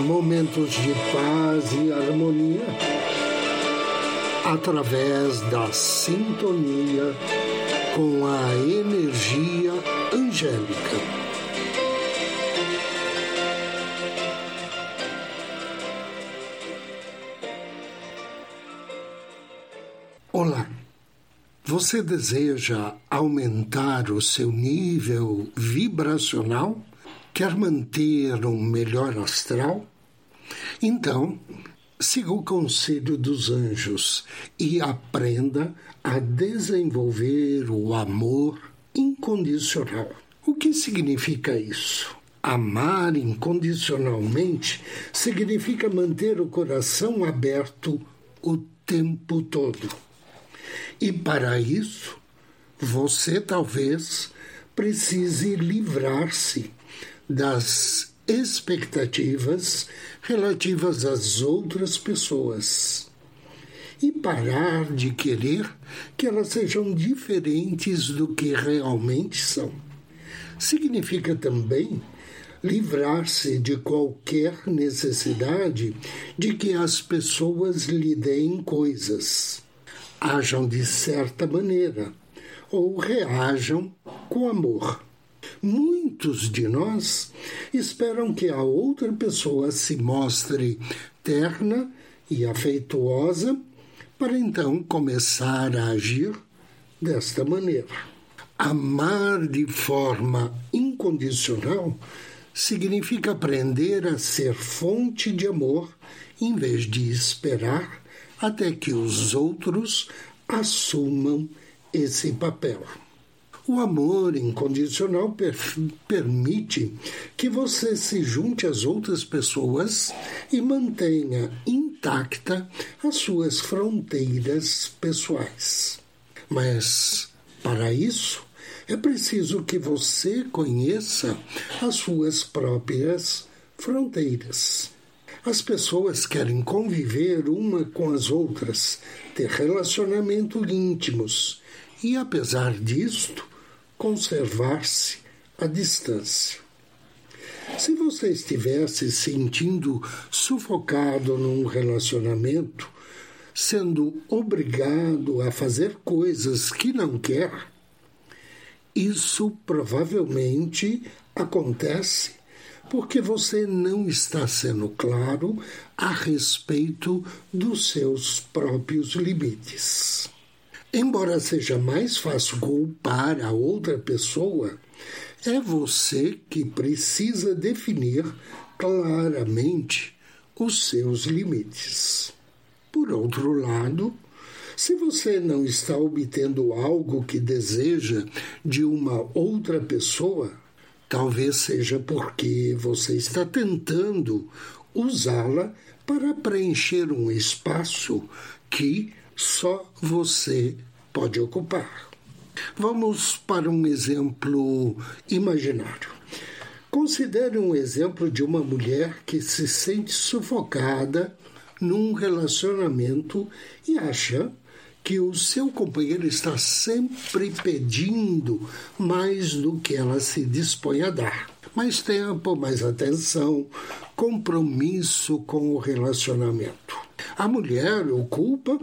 momentos de paz e harmonia através da sintonia com a energia angélica. Olá. Você deseja aumentar o seu nível vibracional? Quer manter um melhor astral? Então, siga o conselho dos anjos e aprenda a desenvolver o amor incondicional. O que significa isso? Amar incondicionalmente significa manter o coração aberto o tempo todo. E para isso, você talvez precise livrar-se das expectativas relativas às outras pessoas e parar de querer que elas sejam diferentes do que realmente são. Significa também livrar-se de qualquer necessidade de que as pessoas lhe deem coisas, ajam de certa maneira ou reajam com amor. Muitos de nós esperam que a outra pessoa se mostre terna e afeituosa para então começar a agir desta maneira. Amar de forma incondicional significa aprender a ser fonte de amor em vez de esperar até que os outros assumam esse papel. O amor incondicional per permite que você se junte às outras pessoas e mantenha intacta as suas fronteiras pessoais. Mas, para isso, é preciso que você conheça as suas próprias fronteiras. As pessoas querem conviver uma com as outras, ter relacionamentos íntimos, e apesar disto, conservar-se à distância. Se você estivesse sentindo sufocado num relacionamento, sendo obrigado a fazer coisas que não quer, isso provavelmente acontece porque você não está sendo claro a respeito dos seus próprios limites. Embora seja mais fácil culpar a outra pessoa, é você que precisa definir claramente os seus limites. Por outro lado, se você não está obtendo algo que deseja de uma outra pessoa, talvez seja porque você está tentando usá-la para preencher um espaço que só você pode ocupar. Vamos para um exemplo imaginário. Considere um exemplo de uma mulher que se sente sufocada num relacionamento e acha que o seu companheiro está sempre pedindo mais do que ela se dispõe a dar. Mais tempo, mais atenção, compromisso com o relacionamento. A mulher o culpa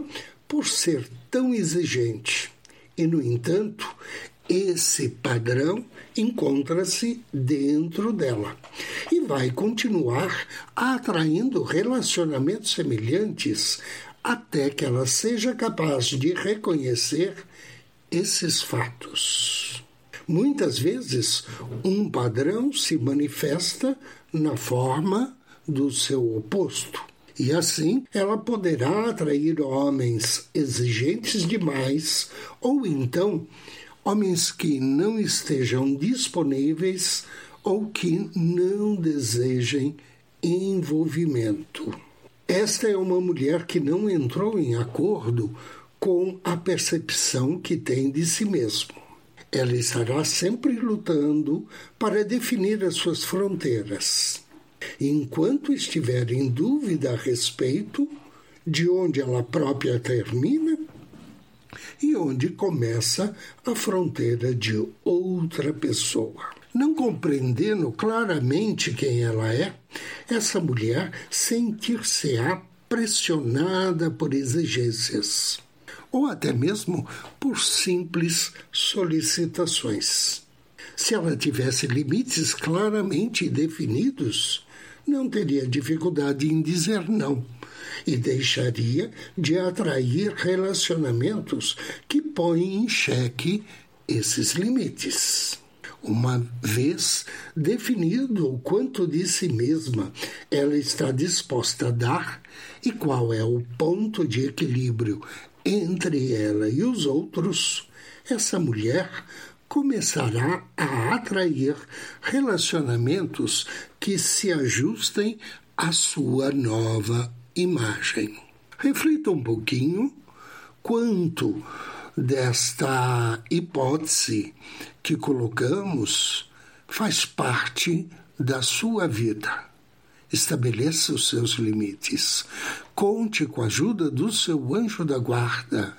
por ser tão exigente. E, no entanto, esse padrão encontra-se dentro dela e vai continuar atraindo relacionamentos semelhantes até que ela seja capaz de reconhecer esses fatos. Muitas vezes, um padrão se manifesta na forma do seu oposto. E assim ela poderá atrair homens exigentes demais ou então homens que não estejam disponíveis ou que não desejem envolvimento. Esta é uma mulher que não entrou em acordo com a percepção que tem de si mesmo. Ela estará sempre lutando para definir as suas fronteiras. Enquanto estiver em dúvida a respeito de onde ela própria termina e onde começa a fronteira de outra pessoa. Não compreendendo claramente quem ela é, essa mulher sentir-se-á pressionada por exigências ou até mesmo por simples solicitações. Se ela tivesse limites claramente definidos, não teria dificuldade em dizer não e deixaria de atrair relacionamentos que põem em xeque esses limites. Uma vez definido o quanto de si mesma ela está disposta a dar e qual é o ponto de equilíbrio entre ela e os outros, essa mulher começará a atrair relacionamentos que se ajustem à sua nova imagem. Reflita um pouquinho quanto desta hipótese que colocamos faz parte da sua vida. Estabeleça os seus limites. Conte com a ajuda do seu anjo da guarda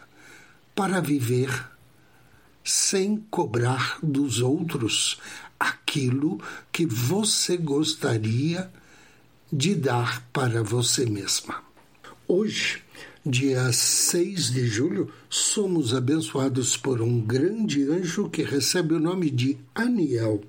para viver sem cobrar dos outros aquilo que você gostaria de dar para você mesma. Hoje, dia 6 de julho, somos abençoados por um grande anjo que recebe o nome de Aniel.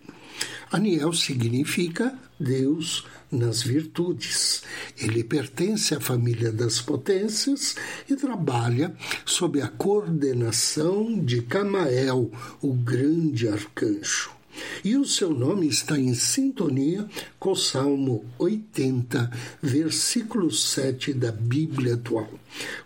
Aniel significa Deus nas virtudes. Ele pertence à família das potências e trabalha sob a coordenação de Camael, o grande arcanjo. E o seu nome está em sintonia com o Salmo 80, versículo 7 da Bíblia atual.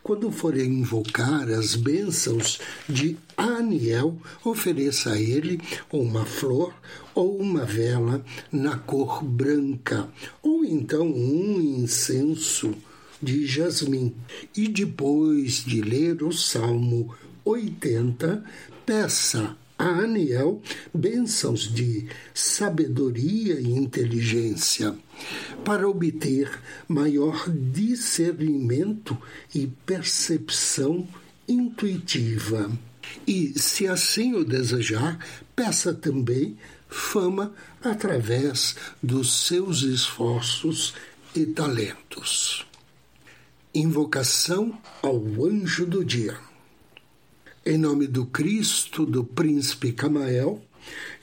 Quando for invocar as bênçãos de Aniel, ofereça a ele uma flor ou uma vela na cor branca, ou então um incenso de jasmim. E depois de ler o Salmo 80, peça a Aniel bênçãos de sabedoria e inteligência para obter maior discernimento e percepção intuitiva. E, se assim o desejar, peça também fama através dos seus esforços e talentos. Invocação ao anjo do dia. Em nome do Cristo, do príncipe Camael,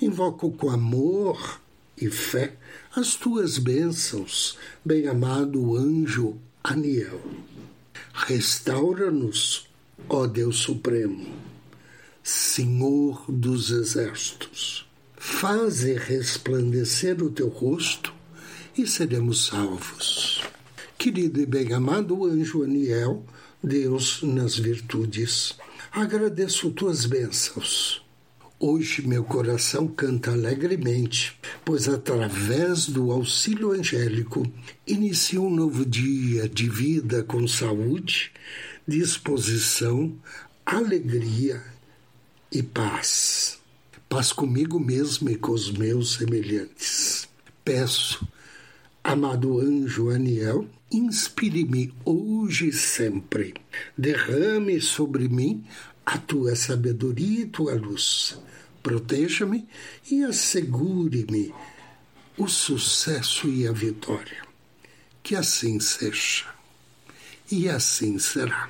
invoco com amor e fé as tuas bênçãos, bem-amado anjo Aniel. Restaura-nos, ó Deus Supremo, Senhor dos exércitos. Faze resplandecer o teu rosto e seremos salvos. Querido e bem-amado anjo Aniel, Deus nas virtudes Agradeço tuas bênçãos. Hoje meu coração canta alegremente, pois através do auxílio angélico inicio um novo dia de vida com saúde, disposição, alegria e paz. Paz comigo mesmo e com os meus semelhantes. Peço, amado anjo Aniel, inspire-me hoje e sempre. Derrame sobre mim a tua sabedoria e tua luz. Proteja-me e assegure-me o sucesso e a vitória. Que assim seja. E assim será.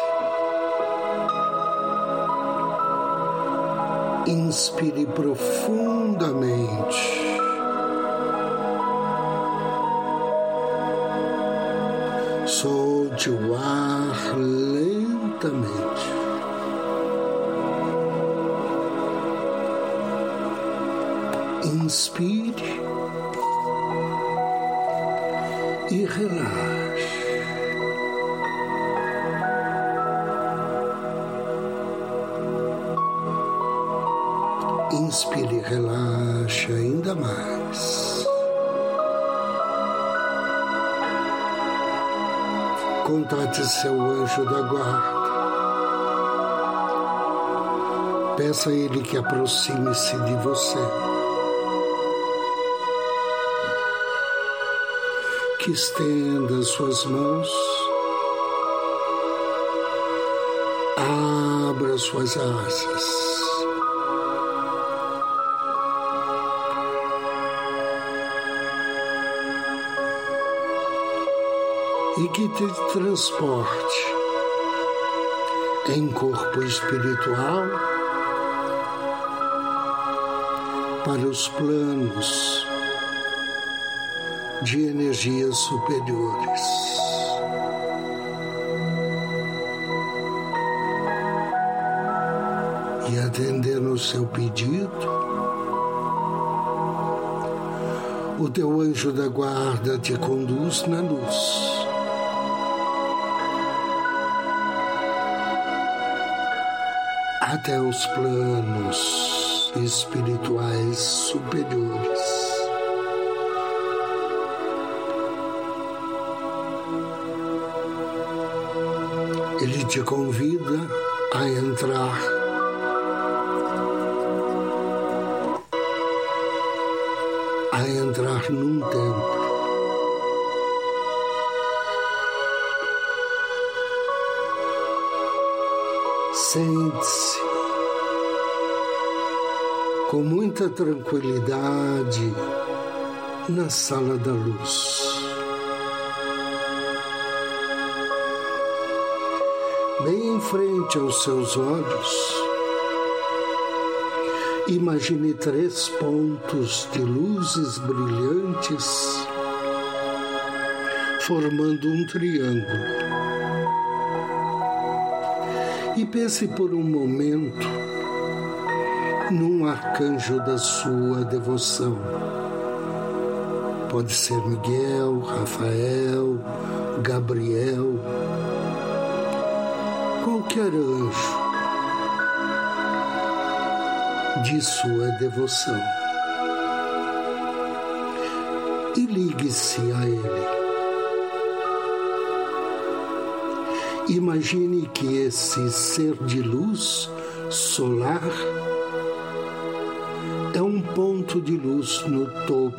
Inspire profundamente. Solte o ar lentamente. Inspire e relaxe. Inspire e relaxe ainda mais. Contate seu anjo da guarda. Peça a ele que aproxime-se de você. que estenda suas mãos, abra suas asas. E que te transporte em corpo espiritual para os planos de energias superiores. E atendendo o seu pedido, o teu anjo da guarda te conduz na luz. Até os planos espirituais superiores. Ele te convida a entrar a entrar num templo. Sente-se com muita tranquilidade na sala da luz. bem em frente aos seus olhos, imagine três pontos de luzes brilhantes formando um triângulo. E pense por um momento num arcanjo da sua devoção. Pode ser Miguel, Rafael, Gabriel qualquer anjo de sua devoção e ligue-se a ele. Imagine que esse ser de luz solar ponto de luz no topo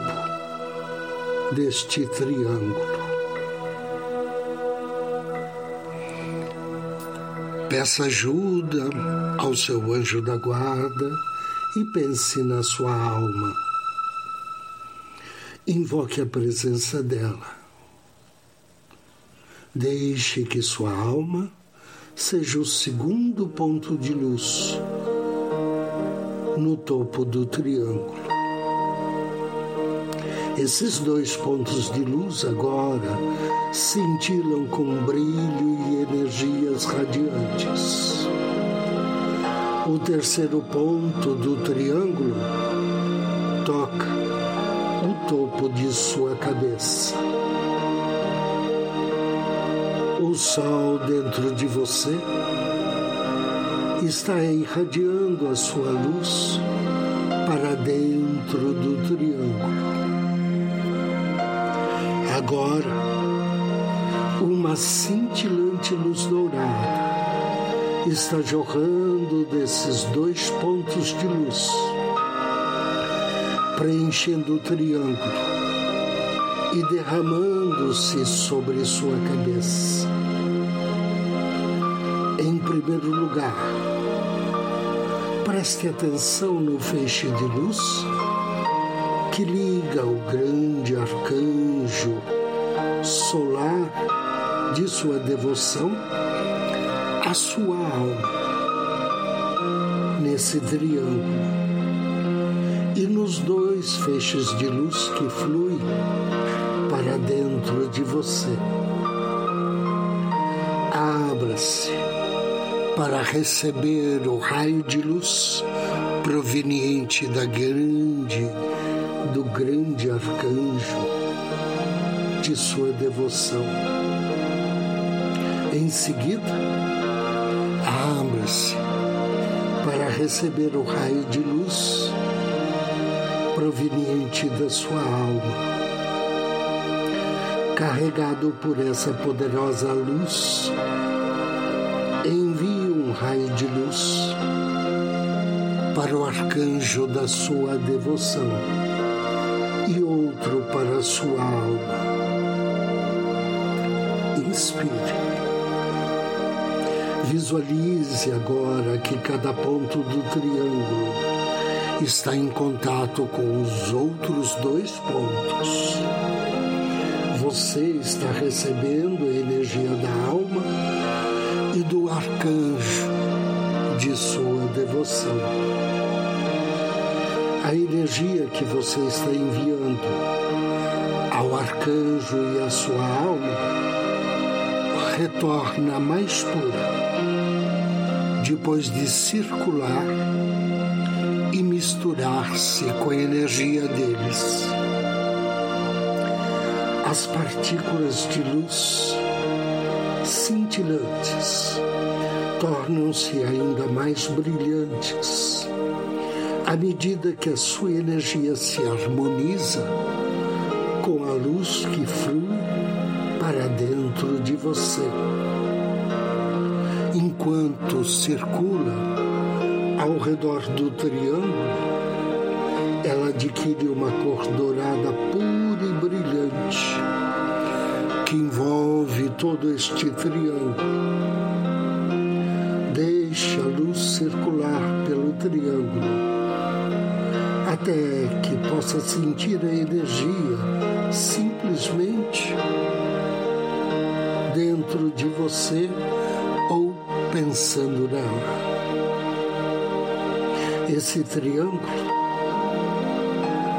deste triângulo. Peça ajuda ao seu anjo da guarda e pense na sua alma. Invoque a presença dela. Deixe que sua alma seja o segundo ponto de luz no topo do triângulo. Esses dois pontos de luz agora cintilam com brilho e energias radiantes. O terceiro ponto do triângulo toca o topo de sua cabeça. O sol dentro de você está irradiando a sua luz para dentro do triângulo. Agora, uma cintilante luz dourada está jorrando desses dois pontos de luz, preenchendo o triângulo e derramando-se sobre sua cabeça. Em primeiro lugar, preste atenção no feixe de luz que liga o grande arcanjo solar de sua devoção à sua alma nesse triângulo e nos dois feixes de luz que fluem para dentro de você. Abra-se para receber o raio de luz proveniente da grande, do grande arcanjo de sua devoção. Em seguida, abra-se para receber o raio de luz proveniente da sua alma. Carregado por essa poderosa luz, envie raio de luz para o arcanjo da sua devoção e outro para a sua alma. Inspire. Visualize agora que cada ponto do triângulo está em contato com os outros dois pontos. Você está recebendo a energia da alma e do arcanjo de sua devoção. A energia que você está enviando ao arcanjo e à sua alma retorna mais pura depois de circular e misturar-se com a energia deles. As partículas de luz cintilantes tornam-se ainda mais brilhantes à medida que a sua energia se harmoniza com a luz que flui para dentro de você. Enquanto circula ao redor do triângulo, ela adquire uma cor dourada pura e brilhante que envolve todo este triângulo deixe a luz circular pelo triângulo até que possa sentir a energia simplesmente dentro de você ou pensando nela. Esse triângulo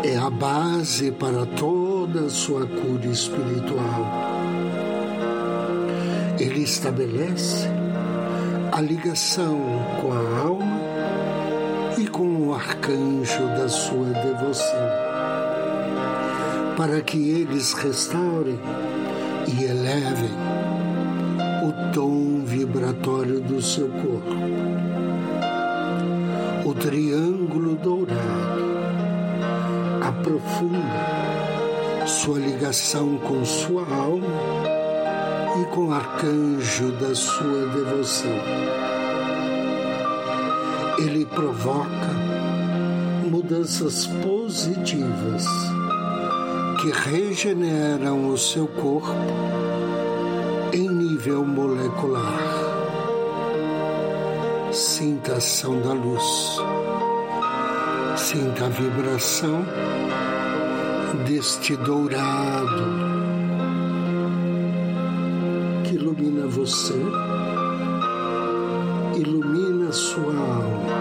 é a base para toda a sua cura espiritual. Ele estabelece a ligação com a alma e com o arcanjo da sua devoção, para que eles restaurem e elevem o tom vibratório do seu corpo. O triângulo dourado aprofunda sua ligação com sua alma com arcanjo da sua devoção. Ele provoca mudanças positivas que regeneram o seu corpo em nível molecular. Sinta a ação da luz, sinta a vibração deste dourado você, ilumina sua alma,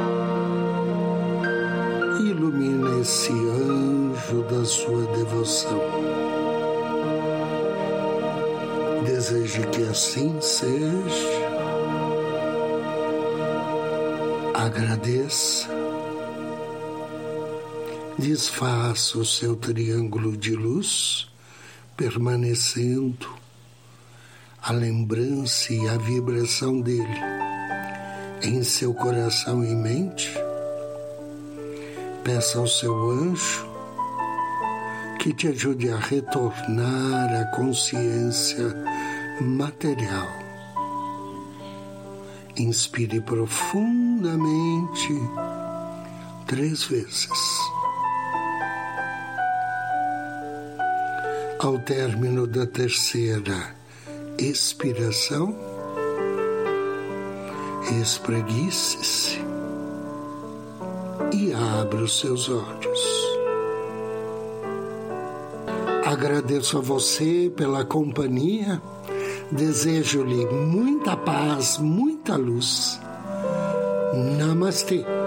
ilumina esse anjo da sua devoção. Deseje que assim seja. Agradeça. Desfaça o seu triângulo de luz, permanecendo a lembrança e a vibração dele em seu coração e mente, peça ao seu anjo que te ajude a retornar à consciência material. Inspire profundamente três vezes. Ao término da terceira, expiração, espreguice-se e abra os seus olhos. Agradeço a você pela companhia, desejo-lhe muita paz, muita luz. Namastê.